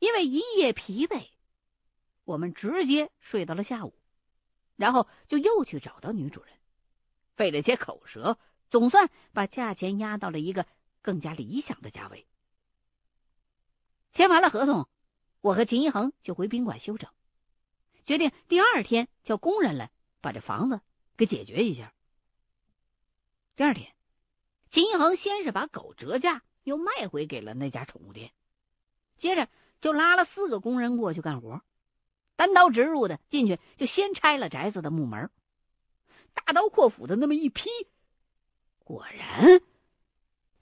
因为一夜疲惫，我们直接睡到了下午，然后就又去找到女主人，费了些口舌，总算把价钱压到了一个更加理想的价位。签完了合同，我和秦一恒就回宾馆休整，决定第二天叫工人来把这房子给解决一下。第二天，秦一恒先是把狗折价又卖回给了那家宠物店，接着。就拉了四个工人过去干活，单刀直入的进去，就先拆了宅子的木门，大刀阔斧的那么一劈，果然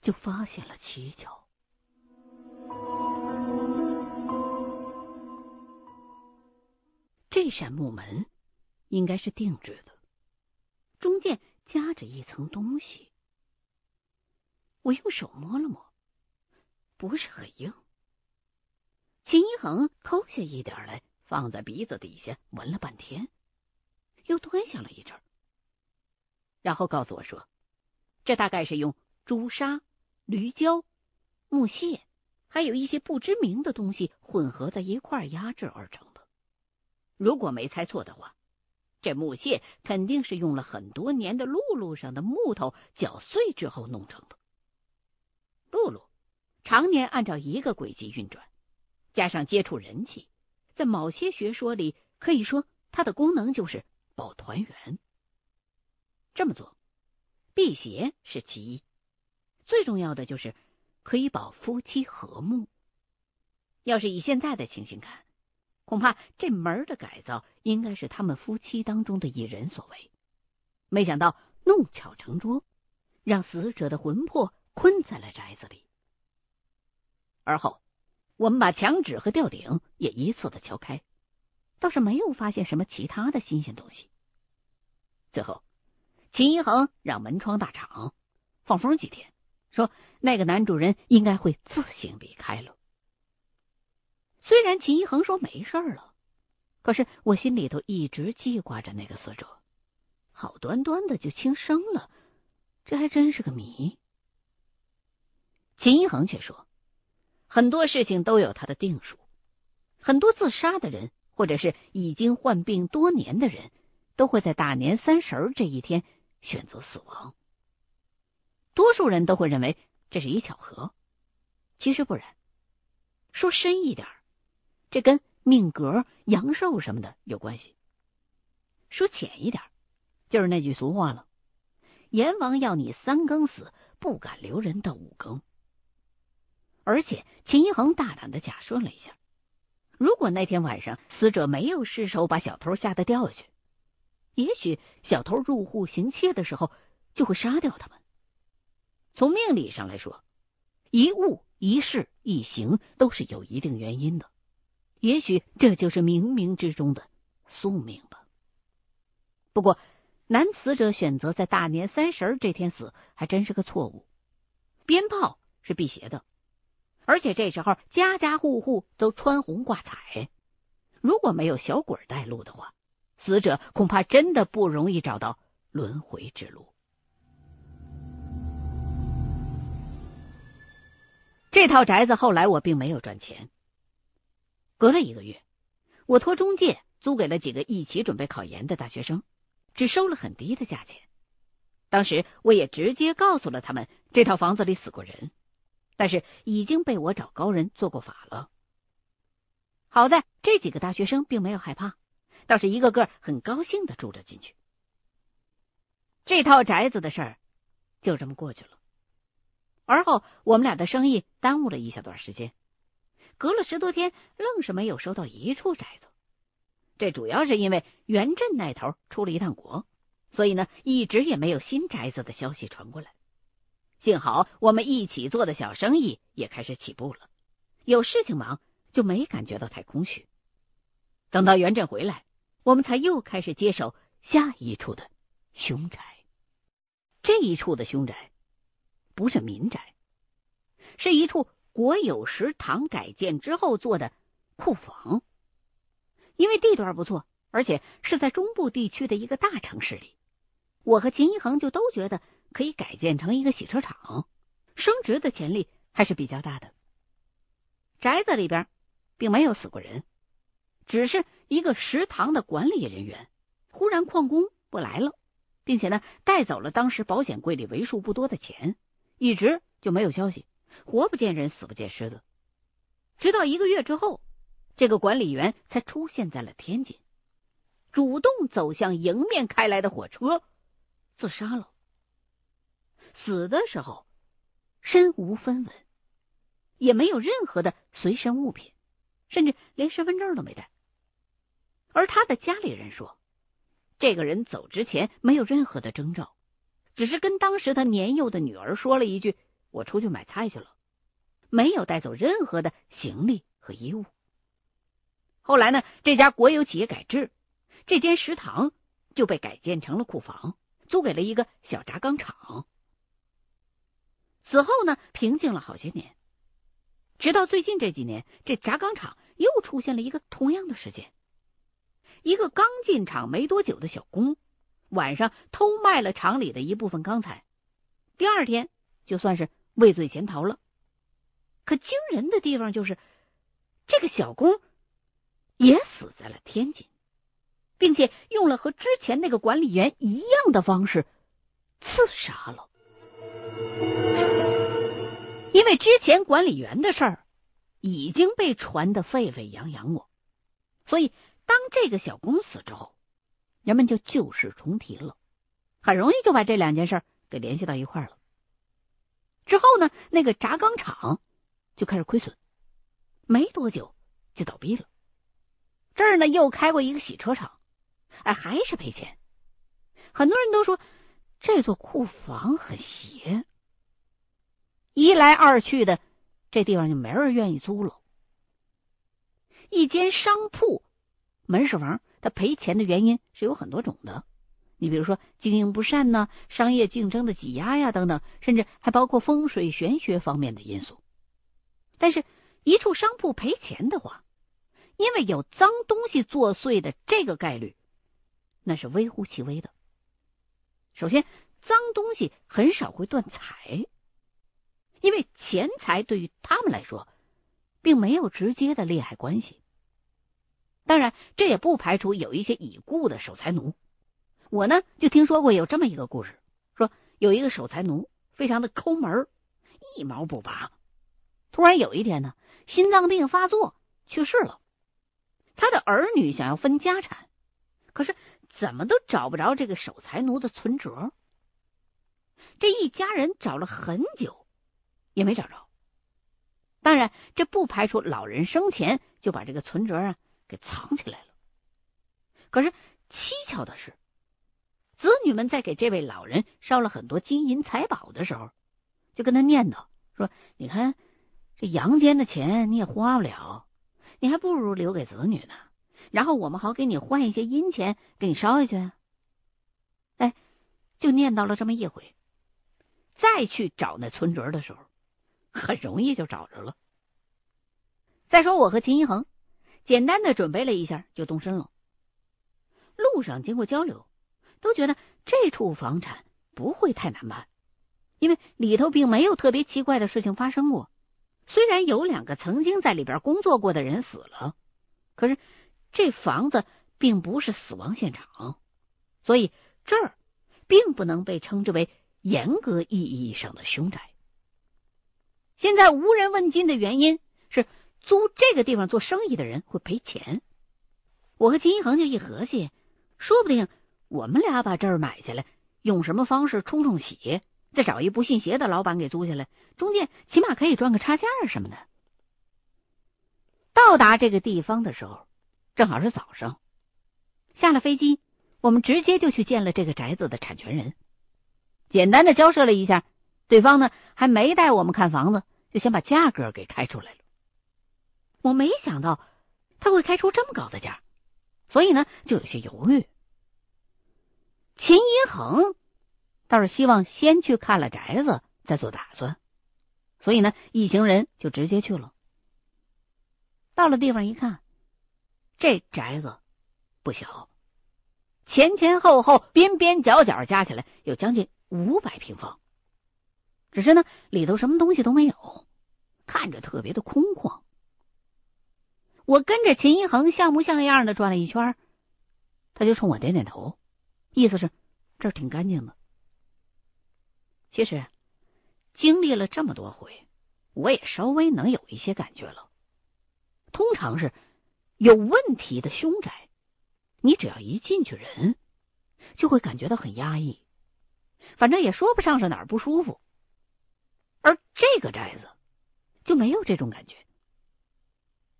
就发现了蹊跷。这扇木门应该是定制的，中间夹着一层东西。我用手摸了摸，不是很硬。秦一恒抠下一点来，放在鼻子底下闻了半天，又端详了一阵，然后告诉我说：“这大概是用朱砂、驴胶、木屑，还有一些不知名的东西混合在一块压制而成的。如果没猜错的话，这木屑肯定是用了很多年的露露上的木头搅碎之后弄成的。露露常年按照一个轨迹运转。”加上接触人气，在某些学说里，可以说它的功能就是保团圆。这么做，辟邪是其一，最重要的就是可以保夫妻和睦。要是以现在的情形看，恐怕这门的改造应该是他们夫妻当中的一人所为。没想到弄巧成拙，让死者的魂魄困在了宅子里，而后。我们把墙纸和吊顶也一次的敲开，倒是没有发现什么其他的新鲜东西。最后，秦一恒让门窗大敞，放风几天，说那个男主人应该会自行离开了。虽然秦一恒说没事了，可是我心里头一直记挂着那个死者，好端端的就轻生了，这还真是个谜。秦一恒却说。很多事情都有它的定数，很多自杀的人，或者是已经患病多年的人，都会在大年三十这一天选择死亡。多数人都会认为这是一巧合，其实不然。说深一点，这跟命格、阳寿什么的有关系；说浅一点，就是那句俗话了：阎王要你三更死，不敢留人到五更。而且秦一恒大胆的假设了一下，如果那天晚上死者没有失手把小偷吓得掉下去，也许小偷入户行窃的时候就会杀掉他们。从命理上来说，一物一事一行都是有一定原因的，也许这就是冥冥之中的宿命吧。不过，男死者选择在大年三十这天死，还真是个错误。鞭炮是辟邪的。而且这时候家家户户都穿红挂彩，如果没有小鬼带路的话，死者恐怕真的不容易找到轮回之路。这套宅子后来我并没有赚钱。隔了一个月，我托中介租给了几个一起准备考研的大学生，只收了很低的价钱。当时我也直接告诉了他们，这套房子里死过人。但是已经被我找高人做过法了。好在这几个大学生并没有害怕，倒是一个个很高兴的住了进去。这套宅子的事儿就这么过去了。而后我们俩的生意耽误了一小段时间，隔了十多天，愣是没有收到一处宅子。这主要是因为原镇那头出了一趟国，所以呢，一直也没有新宅子的消息传过来。幸好我们一起做的小生意也开始起步了，有事情忙就没感觉到太空虚。等到袁振回来，我们才又开始接手下一处的凶宅。这一处的凶宅不是民宅，是一处国有食堂改建之后做的库房。因为地段不错，而且是在中部地区的一个大城市里，我和秦一恒就都觉得。可以改建成一个洗车场，升值的潜力还是比较大的。宅子里边并没有死过人，只是一个食堂的管理人员忽然旷工不来了，并且呢带走了当时保险柜里为数不多的钱，一直就没有消息，活不见人，死不见尸的。直到一个月之后，这个管理员才出现在了天津，主动走向迎面开来的火车，自杀了。死的时候身无分文。也没有任何的随身物品，甚至连身份证都没带。而他的家里人说，这个人走之前没有任何的征兆，只是跟当时他年幼的女儿说了一句：“我出去买菜去了。”没有带走任何的行李和衣物。后来呢，这家国有企业改制，这间食堂就被改建成了库房，租给了一个小轧钢厂。此后呢，平静了好些年。直到最近这几年，这轧钢厂又出现了一个同样的事件：一个刚进厂没多久的小工，晚上偷卖了厂里的一部分钢材，第二天就算是畏罪潜逃了。可惊人的地方就是，这个小工也死在了天津，并且用了和之前那个管理员一样的方式自杀了。因为之前管理员的事儿已经被传得沸沸扬扬过，所以当这个小工死之后，人们就旧事重提了，很容易就把这两件事给联系到一块了。之后呢，那个轧钢厂就开始亏损，没多久就倒闭了。这儿呢又开过一个洗车厂，哎，还是赔钱。很多人都说这座库房很邪。一来二去的，这地方就没人愿意租了。一间商铺、门市房，它赔钱的原因是有很多种的。你比如说经营不善呢，商业竞争的挤压呀，等等，甚至还包括风水玄学方面的因素。但是，一处商铺赔钱的话，因为有脏东西作祟的这个概率，那是微乎其微的。首先，脏东西很少会断财。因为钱财对于他们来说，并没有直接的利害关系。当然，这也不排除有一些已故的守财奴。我呢，就听说过有这么一个故事，说有一个守财奴非常的抠门，一毛不拔。突然有一天呢，心脏病发作去世了。他的儿女想要分家产，可是怎么都找不着这个守财奴的存折。这一家人找了很久。也没找着，当然，这不排除老人生前就把这个存折啊给藏起来了。可是蹊跷的是，子女们在给这位老人烧了很多金银财宝的时候，就跟他念叨说：“你看，这阳间的钱你也花不了，你还不如留给子女呢，然后我们好给你换一些阴钱给你烧下去。”哎，就念叨了这么一回，再去找那存折的时候。很容易就找着了。再说，我和秦一恒简单的准备了一下，就动身了。路上经过交流，都觉得这处房产不会太难办，因为里头并没有特别奇怪的事情发生过。虽然有两个曾经在里边工作过的人死了，可是这房子并不是死亡现场，所以这儿并不能被称之为严格意义上的凶宅。现在无人问津的原因是租这个地方做生意的人会赔钱。我和秦一恒就一合计，说不定我们俩把这儿买下来，用什么方式冲冲喜，再找一不信邪的老板给租下来，中间起码可以赚个差价什么的。到达这个地方的时候，正好是早上。下了飞机，我们直接就去见了这个宅子的产权人，简单的交涉了一下。对方呢还没带我们看房子，就先把价格给开出来了。我没想到他会开出这么高的价，所以呢就有些犹豫。秦一恒倒是希望先去看了宅子再做打算，所以呢一行人就直接去了。到了地方一看，这宅子不小，前前后后边边角角加起来有将近五百平方。只是呢，里头什么东西都没有，看着特别的空旷。我跟着秦一恒像模像样的转了一圈，他就冲我点点头，意思是这儿挺干净的。其实经历了这么多回，我也稍微能有一些感觉了。通常是有问题的凶宅，你只要一进去，人就会感觉到很压抑，反正也说不上是哪儿不舒服。这个宅子就没有这种感觉。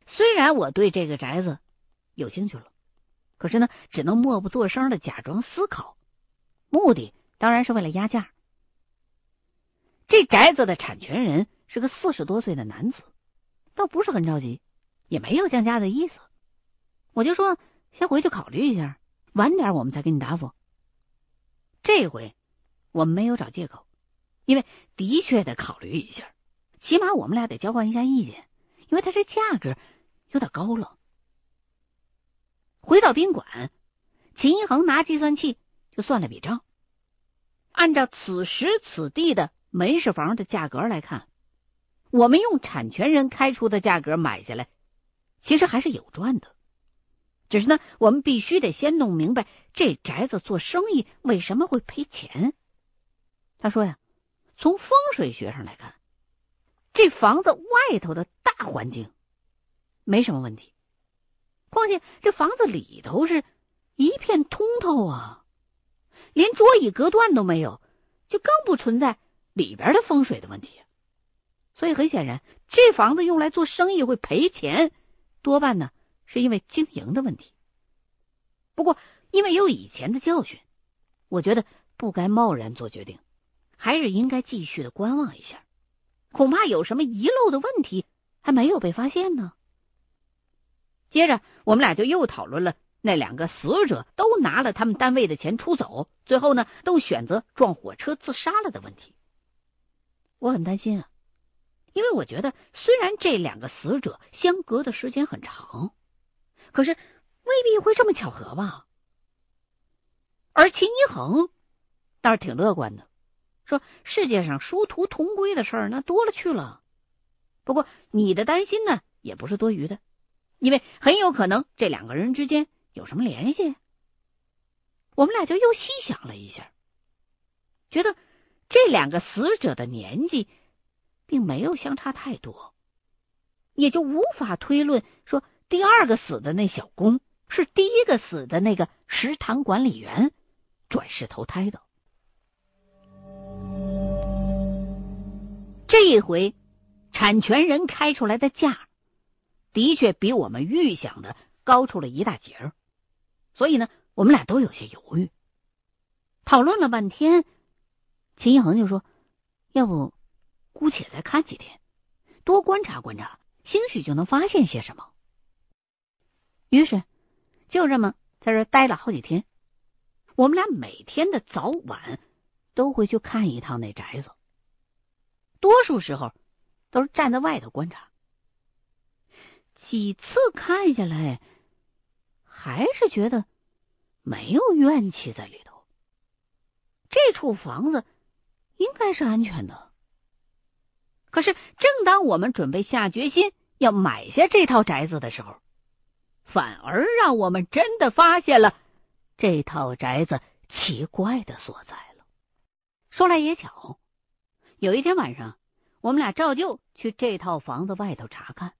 虽然我对这个宅子有兴趣了，可是呢，只能默不作声的假装思考，目的当然是为了压价。这宅子的产权人是个四十多岁的男子，倒不是很着急，也没有降价的意思。我就说先回去考虑一下，晚点我们再给你答复。这回我们没有找借口，因为的确得考虑一下，起码我们俩得交换一下意见，因为他这价格。有点高了。回到宾馆，秦一恒拿计算器就算了笔账。按照此时此地的门市房的价格来看，我们用产权人开出的价格买下来，其实还是有赚的。只是呢，我们必须得先弄明白这宅子做生意为什么会赔钱。他说呀，从风水学上来看，这房子外头的大环境。没什么问题，况且这房子里头是一片通透啊，连桌椅隔断都没有，就更不存在里边的风水的问题。所以很显然，这房子用来做生意会赔钱，多半呢是因为经营的问题。不过因为有以前的教训，我觉得不该贸然做决定，还是应该继续的观望一下，恐怕有什么遗漏的问题还没有被发现呢。接着，我们俩就又讨论了那两个死者都拿了他们单位的钱出走，最后呢都选择撞火车自杀了的问题。我很担心啊，因为我觉得虽然这两个死者相隔的时间很长，可是未必会这么巧合吧。而秦一恒倒是挺乐观的，说世界上殊途同归的事儿那多了去了。不过你的担心呢也不是多余的。因为很有可能这两个人之间有什么联系，我们俩就又细想了一下，觉得这两个死者的年纪并没有相差太多，也就无法推论说第二个死的那小工是第一个死的那个食堂管理员转世投胎的。这一回产权人开出来的价。的确比我们预想的高出了一大截儿，所以呢，我们俩都有些犹豫。讨论了半天，秦一恒就说：“要不姑且再看几天，多观察观察，兴许就能发现些什么。”于是就这么在这待了好几天。我们俩每天的早晚都会去看一趟那宅子，多数时候都是站在外头观察。几次看下来，还是觉得没有怨气在里头。这处房子应该是安全的。可是，正当我们准备下决心要买下这套宅子的时候，反而让我们真的发现了这套宅子奇怪的所在了。说来也巧，有一天晚上，我们俩照旧去这套房子外头查看。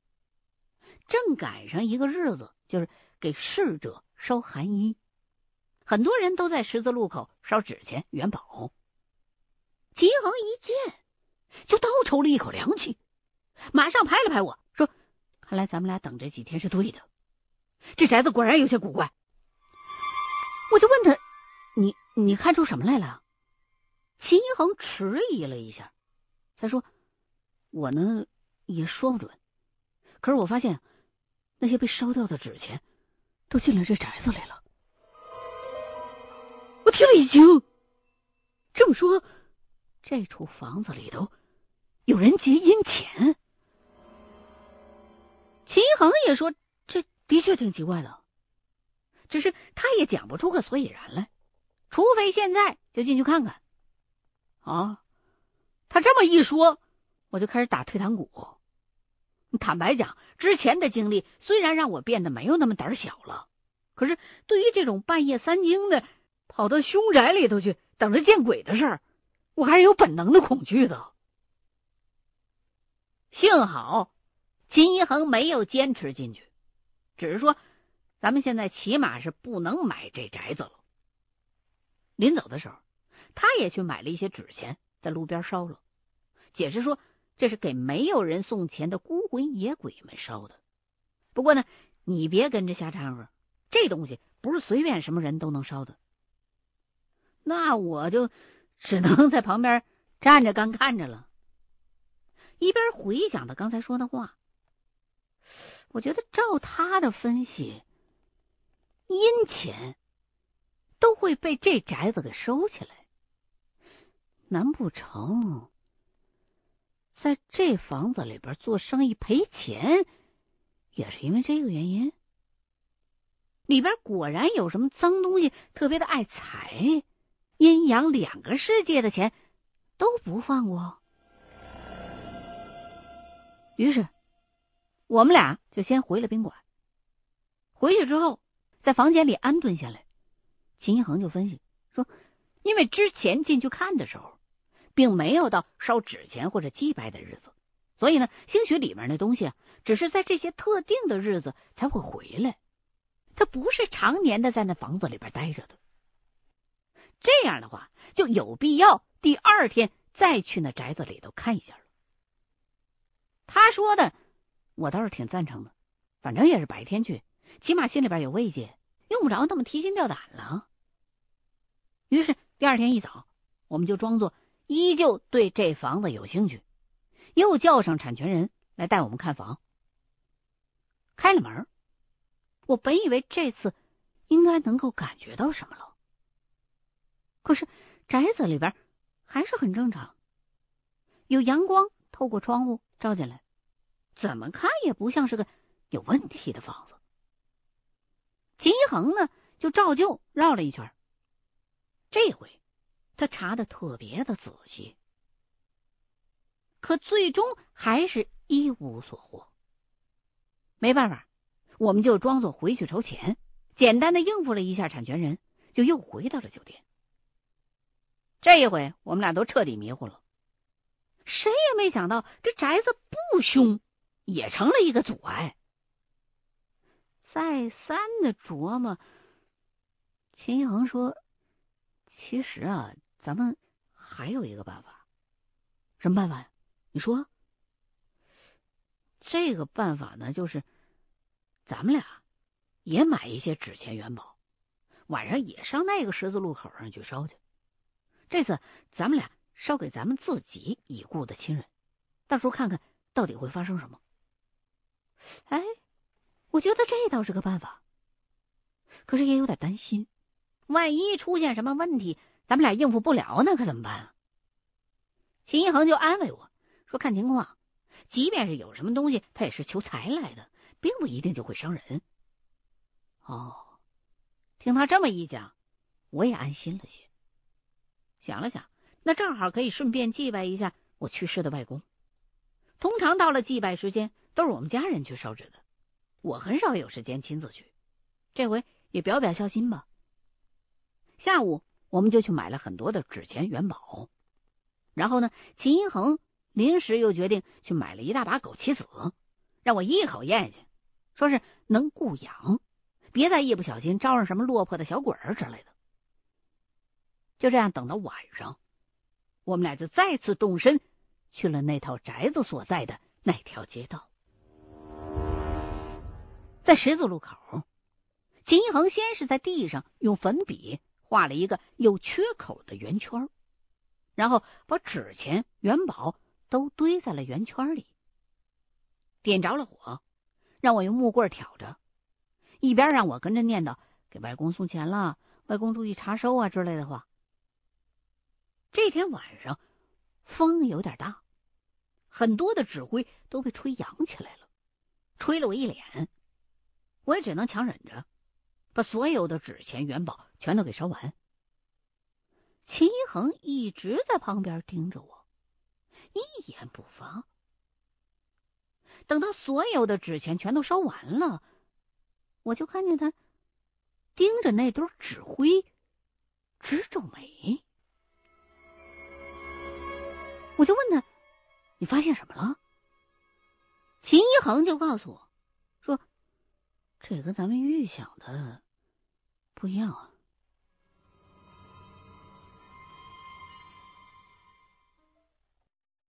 正赶上一个日子，就是给逝者烧寒衣，很多人都在十字路口烧纸钱、元宝。秦恒一见，就倒抽了一口凉气，马上拍了拍我说：“看来咱们俩等这几天是对的，这宅子果然有些古怪。”我就问他：“你你看出什么来了？”秦一恒迟疑了一下，他说：“我呢也说不准，可是我发现。”那些被烧掉的纸钱都进了这宅子里了。我听了一惊，这么说，这处房子里头有人劫阴钱。秦一恒也说，这的确挺奇怪的，只是他也讲不出个所以然来，除非现在就进去看看。啊，他这么一说，我就开始打退堂鼓。坦白讲，之前的经历虽然让我变得没有那么胆小了，可是对于这种半夜三更的跑到凶宅里头去等着见鬼的事儿，我还是有本能的恐惧的。幸好秦一恒没有坚持进去，只是说咱们现在起码是不能买这宅子了。临走的时候，他也去买了一些纸钱，在路边烧了，解释说。这是给没有人送钱的孤魂野鬼们烧的。不过呢，你别跟着瞎掺和，这东西不是随便什么人都能烧的。那我就只能在旁边站着干看着了，一边回想他刚才说的话。我觉得照他的分析，阴钱都会被这宅子给收起来，难不成？在这房子里边做生意赔钱，也是因为这个原因。里边果然有什么脏东西，特别的爱财，阴阳两个世界的钱都不放过。于是，我们俩就先回了宾馆。回去之后，在房间里安顿下来，秦一恒就分析说：“因为之前进去看的时候。”并没有到烧纸钱或者祭拜的日子，所以呢，兴许里面的东西，只是在这些特定的日子才会回来，他不是常年的在那房子里边待着的。这样的话，就有必要第二天再去那宅子里头看一下了。他说的，我倒是挺赞成的，反正也是白天去，起码心里边有慰藉，用不着那么提心吊胆了。于是第二天一早，我们就装作。依旧对这房子有兴趣，又叫上产权人来带我们看房。开了门，我本以为这次应该能够感觉到什么了，可是宅子里边还是很正常，有阳光透过窗户照进来，怎么看也不像是个有问题的房子。秦一恒呢，就照旧绕了一圈，这回。他查的特别的仔细，可最终还是一无所获。没办法，我们就装作回去筹钱，简单的应付了一下产权人，就又回到了酒店。这一回，我们俩都彻底迷糊了，谁也没想到这宅子不凶，也成了一个阻碍。再三的琢磨，秦一恒说：“其实啊。”咱们还有一个办法，什么办法呀？你说，这个办法呢，就是咱们俩也买一些纸钱元宝，晚上也上那个十字路口上去烧去。这次咱们俩烧给咱们自己已故的亲人，到时候看看到底会发生什么。哎，我觉得这倒是个办法，可是也有点担心，万一出现什么问题。咱们俩应付不了，那可怎么办啊？秦一恒就安慰我说：“看情况，即便是有什么东西，他也是求财来的，并不一定就会伤人。”哦，听他这么一讲，我也安心了些。想了想，那正好可以顺便祭拜一下我去世的外公。通常到了祭拜时间，都是我们家人去烧纸的，我很少有时间亲自去。这回也表表孝心吧。下午。我们就去买了很多的纸钱元宝，然后呢，秦一恒临时又决定去买了一大把枸杞子，让我一口咽下去，说是能固阳，别再一不小心招上什么落魄的小鬼儿之类的。就这样，等到晚上，我们俩就再次动身去了那套宅子所在的那条街道，在十字路口，秦一恒先是在地上用粉笔。画了一个有缺口的圆圈，然后把纸钱、元宝都堆在了圆圈里，点着了火，让我用木棍挑着，一边让我跟着念叨给外公送钱了，外公注意查收啊之类的话。这天晚上风有点大，很多的纸灰都被吹扬起来了，吹了我一脸，我也只能强忍着。把所有的纸钱元宝全都给烧完。秦一恒一直在旁边盯着我，一言不发。等到所有的纸钱全都烧完了，我就看见他盯着那堆纸灰直皱眉。我就问他：“你发现什么了？”秦一恒就告诉我：“这跟咱们预想的不一样啊。”